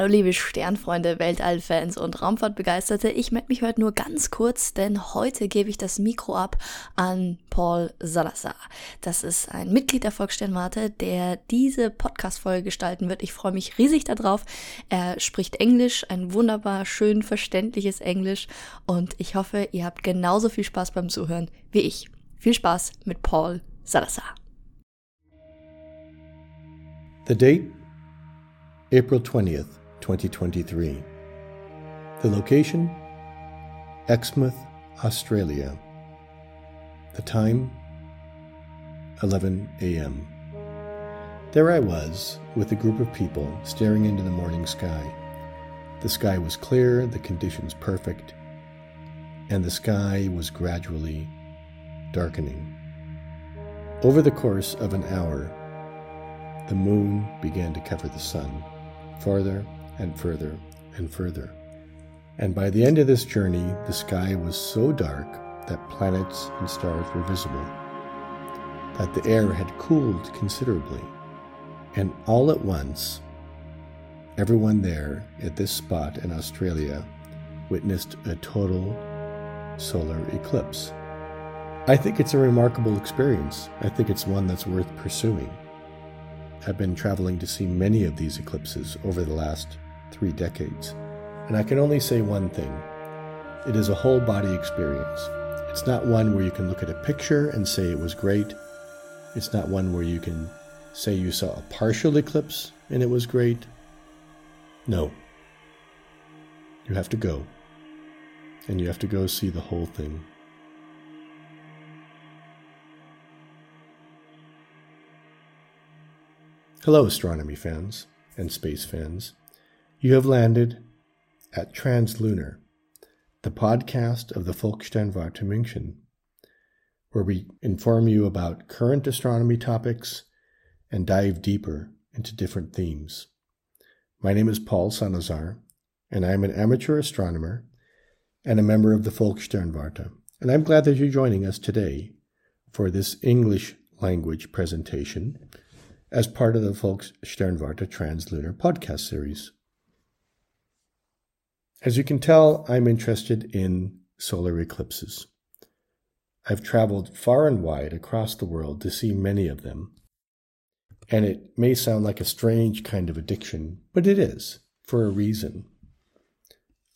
Hallo liebe Sternfreunde, Weltallfans und Raumfahrtbegeisterte. Ich melde mich heute nur ganz kurz, denn heute gebe ich das Mikro ab an Paul Salazar. Das ist ein Mitglied der Volkssternwarte, der diese Podcast-Folge gestalten wird. Ich freue mich riesig darauf. Er spricht Englisch, ein wunderbar schön verständliches Englisch und ich hoffe, ihr habt genauso viel Spaß beim Zuhören wie ich. Viel Spaß mit Paul Salazar. The date April 20th, 2023. The location Exmouth, Australia. The time 11 a.m. There I was, with a group of people, staring into the morning sky. The sky was clear, the conditions perfect, and the sky was gradually darkening. Over the course of an hour, the moon began to cover the sun farther and further and further. And by the end of this journey, the sky was so dark that planets and stars were visible, that the air had cooled considerably. And all at once, everyone there at this spot in Australia witnessed a total solar eclipse. I think it's a remarkable experience. I think it's one that's worth pursuing I've been traveling to see many of these eclipses over the last three decades. And I can only say one thing it is a whole body experience. It's not one where you can look at a picture and say it was great. It's not one where you can say you saw a partial eclipse and it was great. No. You have to go. And you have to go see the whole thing. Hello, astronomy fans and space fans. You have landed at Translunar, the podcast of the Volkssternwarte München, where we inform you about current astronomy topics and dive deeper into different themes. My name is Paul Salazar, and I am an amateur astronomer and a member of the Volkssternwarte, and I'm glad that you're joining us today for this English language presentation as part of the Volkssternwarte Translunar podcast series. As you can tell, I'm interested in solar eclipses. I've traveled far and wide across the world to see many of them. And it may sound like a strange kind of addiction, but it is, for a reason.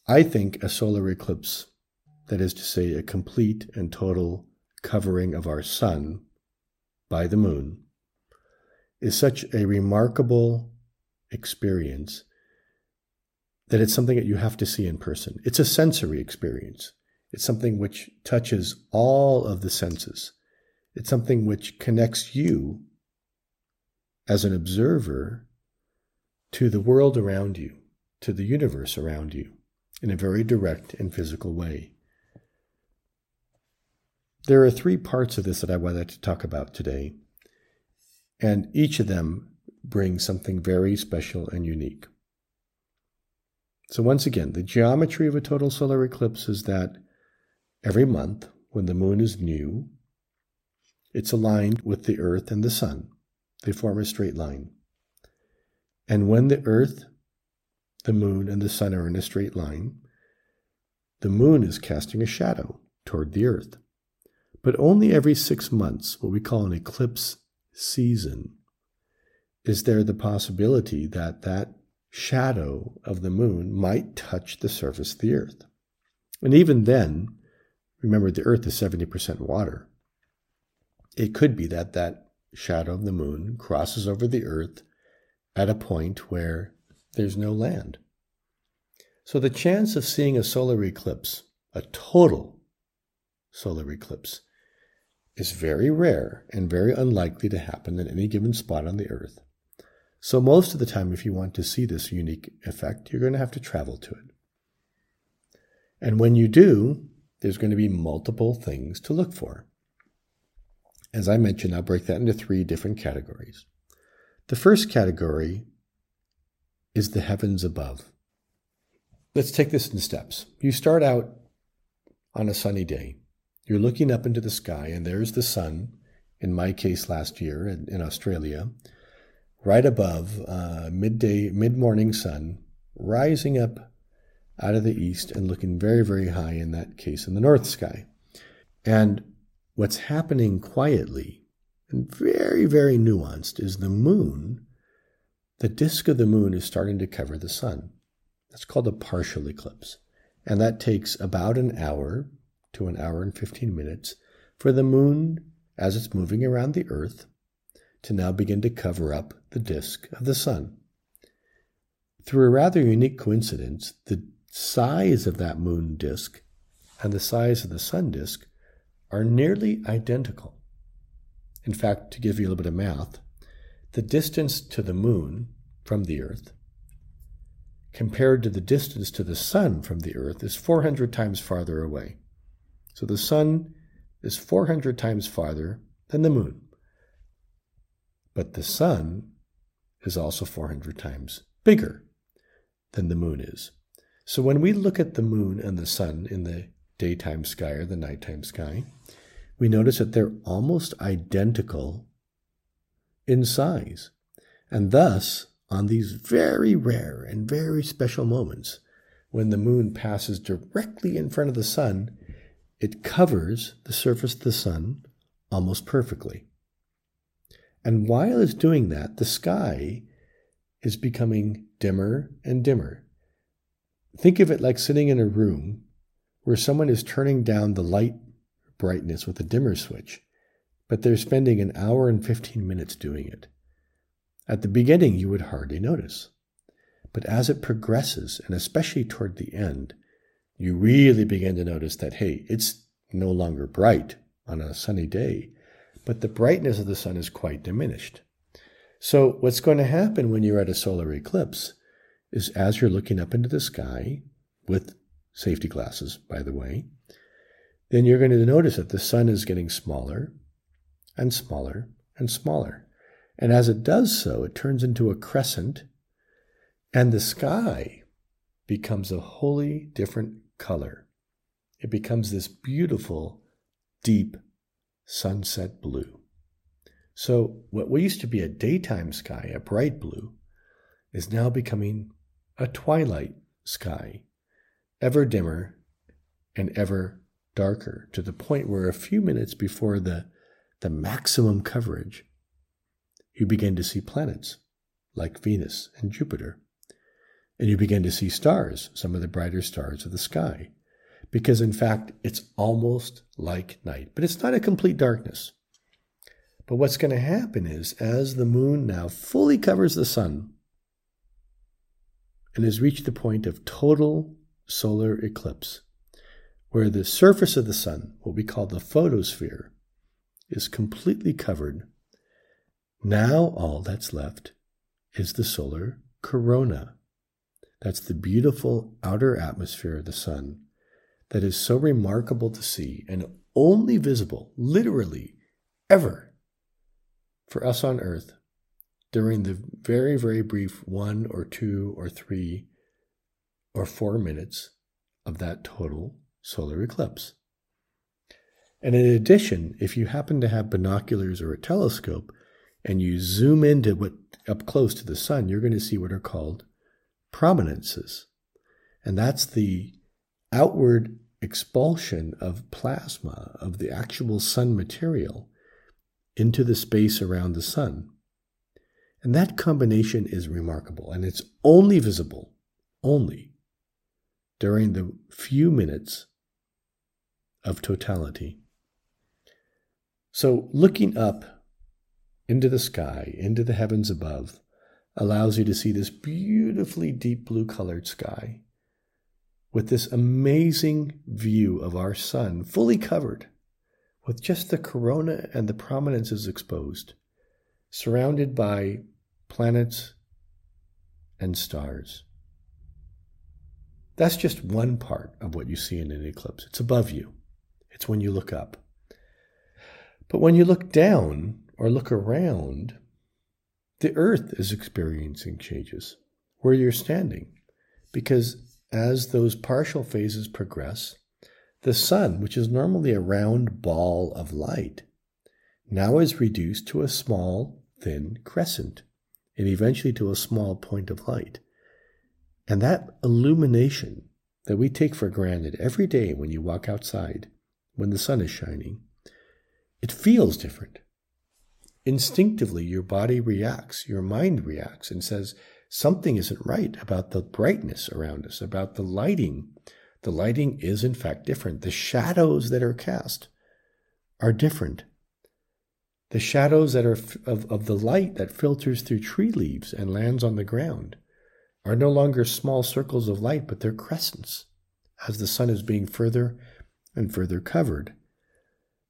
I think a solar eclipse, that is to say, a complete and total covering of our sun by the moon, is such a remarkable experience that it's something that you have to see in person. It's a sensory experience. It's something which touches all of the senses. It's something which connects you as an observer to the world around you, to the universe around you, in a very direct and physical way. There are three parts of this that I like to talk about today. And each of them brings something very special and unique. So, once again, the geometry of a total solar eclipse is that every month, when the moon is new, it's aligned with the earth and the sun. They form a straight line. And when the earth, the moon, and the sun are in a straight line, the moon is casting a shadow toward the earth. But only every six months, what we call an eclipse season, is there the possibility that that shadow of the moon might touch the surface of the earth? And even then, remember the earth is 70% water. It could be that that shadow of the moon crosses over the earth at a point where there's no land. So the chance of seeing a solar eclipse, a total solar eclipse, is very rare and very unlikely to happen in any given spot on the Earth. So, most of the time, if you want to see this unique effect, you're going to have to travel to it. And when you do, there's going to be multiple things to look for. As I mentioned, I'll break that into three different categories. The first category is the heavens above. Let's take this in steps. You start out on a sunny day. You're looking up into the sky, and there's the sun, in my case last year in, in Australia, right above uh, midday, mid morning sun, rising up out of the east and looking very, very high in that case in the north sky. And what's happening quietly and very, very nuanced is the moon, the disk of the moon is starting to cover the sun. That's called a partial eclipse. And that takes about an hour to an hour and 15 minutes for the moon, as it's moving around the earth, to now begin to cover up the disk of the sun. Through a rather unique coincidence, the size of that moon disk and the size of the sun disk are nearly identical. In fact, to give you a little bit of math, the distance to the moon from the earth compared to the distance to the sun from the earth is 400 times farther away. So the sun is 400 times farther than the moon. But the sun is also 400 times bigger than the moon is. So when we look at the moon and the sun in the daytime sky or the nighttime sky, we notice that they're almost identical in size. And thus, on these very rare and very special moments, when the moon passes directly in front of the sun, it covers the surface of the sun almost perfectly. And while it's doing that, the sky is becoming dimmer and dimmer. Think of it like sitting in a room where someone is turning down the light brightness with a dimmer switch, but they're spending an hour and 15 minutes doing it. At the beginning, you would hardly notice. But as it progresses, and especially toward the end, you really begin to notice that, hey, it's no longer bright on a sunny day, but the brightness of the sun is quite diminished. So, what's going to happen when you're at a solar eclipse is as you're looking up into the sky with safety glasses, by the way, then you're going to notice that the sun is getting smaller and smaller and smaller. And as it does so, it turns into a crescent, and the sky becomes a wholly different color. It becomes this beautiful, deep sunset blue. So, what used to be a daytime sky, a bright blue, is now becoming a twilight sky, ever dimmer and ever darker, to the point where a few minutes before the, the maximum coverage, you begin to see planets like Venus and Jupiter. And you begin to see stars, some of the brighter stars of the sky. Because in fact, it's almost like night, but it's not a complete darkness. But what's going to happen is, as the moon now fully covers the sun and has reached the point of total solar eclipse, where the surface of the sun, what we call the photosphere, is completely covered, now all that's left is the solar corona. That's the beautiful outer atmosphere of the sun that is so remarkable to see and only visible, literally, ever for us on Earth during the very, very brief one or two or three or four minutes of that total solar eclipse. And in addition, if you happen to have binoculars or a telescope and you zoom into what up close to the sun, you're going to see what are called prominences. And that's the outward expulsion of plasma, of the actual sun material, into the space around the sun. And that combination is remarkable, and it's only visible, only during the few minutes of totality. So, looking up into the sky, into the heavens above, allows you to see this beautifully deep blue colored sky with this amazing view of our sun fully covered with just the corona and the prominences exposed, surrounded by planets and stars. That's just one part of what you see in an eclipse. It's above you. It's when you look up. But when you look down or look around, the earth is experiencing changes where you're standing. Because as those partial phases progress, the sun, which is normally a round ball of light, now is reduced to a small, thin crescent, and eventually to a small point of light. And that illumination that we take for granted every day when you walk outside, when the sun is shining, it feels different. Instinctively, your body reacts, your mind reacts, and says, something isn't right about the brightness around us, about the lighting. The lighting is, in fact, different. The shadows that are cast are different. The shadows that are of, of the light that filters through tree leaves and lands on the ground are no longer small circles of light, but they're crescents as the sun is being further and further covered.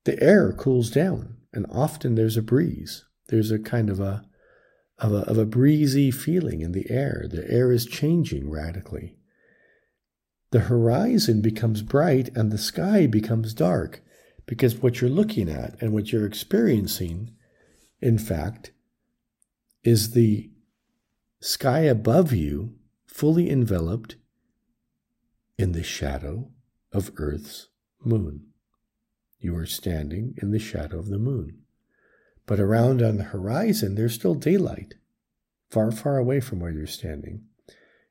The air cools down, and often there's a breeze. There's a kind of a, of a, of a breezy feeling in the air. The air is changing radically. The horizon becomes bright and the sky becomes dark because what you're looking at and what you're experiencing, in fact, is the sky above you fully enveloped in the shadow of Earth's moon. You are standing in the shadow of the moon. But around on the horizon, there's still daylight, far, far away from where you're standing.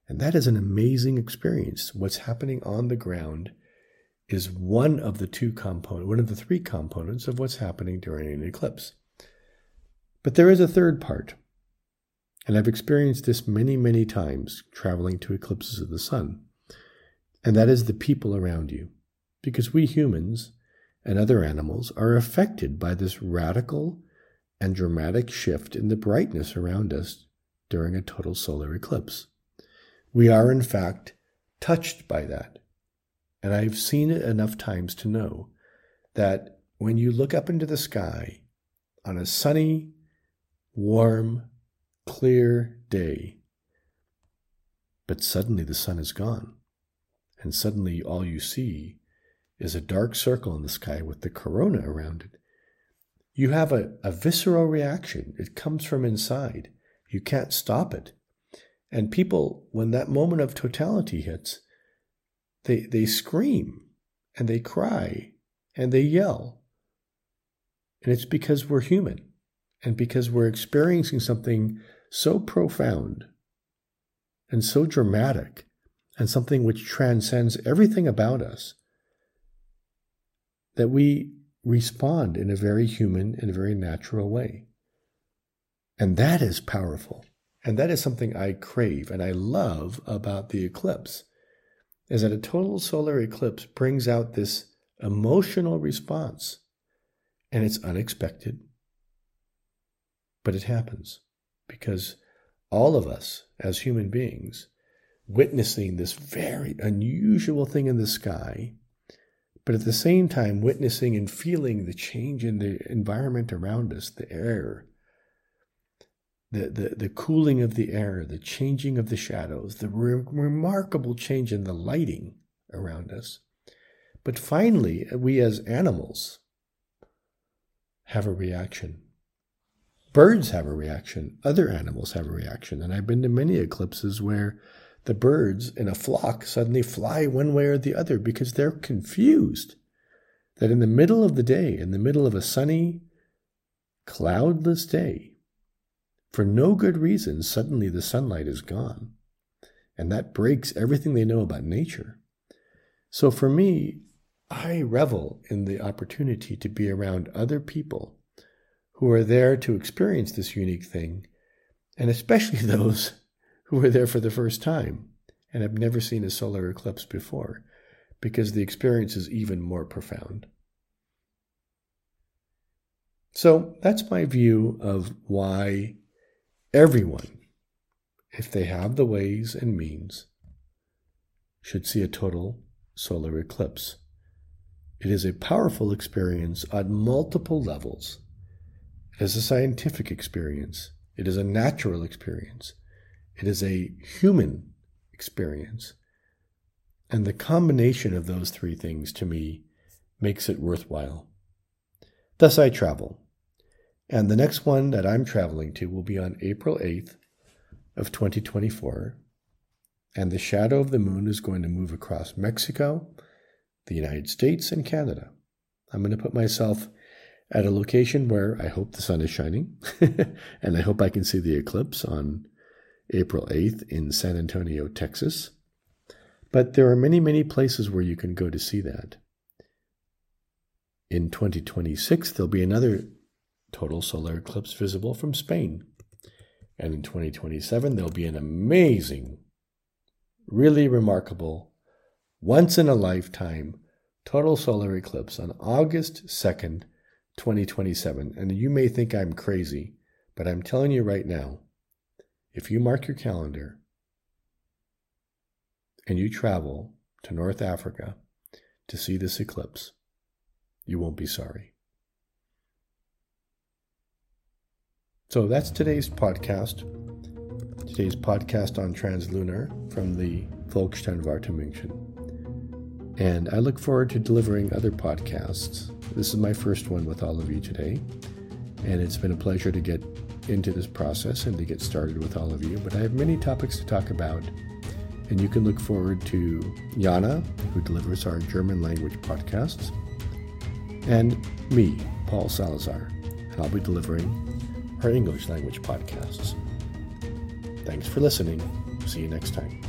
And that is an amazing experience. What's happening on the ground is one of the two components, one of the three components of what's happening during an eclipse. But there is a third part. And I've experienced this many, many times traveling to eclipses of the sun. And that is the people around you. Because we humans and other animals are affected by this radical and dramatic shift in the brightness around us during a total solar eclipse. We are, in fact, touched by that. And I've seen it enough times to know that when you look up into the sky on a sunny, warm, clear day, but suddenly the sun is gone, and suddenly all you see is a dark circle in the sky with the corona around it. You have a, a visceral reaction. It comes from inside. You can't stop it. And people, when that moment of totality hits, they, they scream and they cry and they yell. And it's because we're human and because we're experiencing something so profound and so dramatic and something which transcends everything about us that we respond in a very human and very natural way. And that is powerful. And that is something I crave and I love about the eclipse is that a total solar eclipse brings out this emotional response. And it's unexpected, but it happens because all of us as human beings witnessing this very unusual thing in the sky, but at the same time witnessing and feeling the change in the environment around us, the air, the, the, the cooling of the air, the changing of the shadows, the re- remarkable change in the lighting around us. But finally, uh, we as animals have a reaction. Birds have a reaction. Other animals have a reaction. And I've been to many eclipses where the birds in a flock suddenly fly one way or the other because they're confused that in the middle of the day, in the middle of a sunny, cloudless day, for no good reason, suddenly the sunlight is gone. And that breaks everything they know about nature. So for me, I revel in the opportunity to be around other people who are there to experience this unique thing, and especially those who are there for the first time and have never seen a solar eclipse before, because the experience is even more profound. So that's my view of why Everyone, if they have the ways and means, should see a total solar eclipse. It is a powerful experience on multiple levels. It is a scientific experience. It is a natural experience. It is a human experience. And the combination of those three things to me makes it worthwhile. Thus I travel. And the next one that I'm traveling to will be on April 8th of 2024. And the shadow of the moon is going to move across Mexico, the United States, and Canada. I'm going to put myself at a location where I hope the sun is shining and I hope I can see the eclipse on April 8th in San Antonio, Texas. But there are many, many places where you can go to see that. In 2026, there'll be another total solar eclipse visible from Spain. And in 2027, there'll be an amazing, really remarkable, once in a lifetime total solar eclipse on August 2nd, 2027. And you may think I'm crazy, but I'm telling you right now if you mark your calendar and you travel to North Africa to see this eclipse, you won't be sorry. So that's today's podcast. Today's podcast on Translunar from the Volkssternwarte München. And I look forward to delivering other podcasts. This is my first one with all of you today. And it's been a pleasure to get into this process and to get started with all of you. But I have many topics to talk about. And you can look forward to Jana, who delivers our German language podcasts, and me, Paul Salazar. And I'll be delivering our English language podcasts. Thanks for listening. See you next time.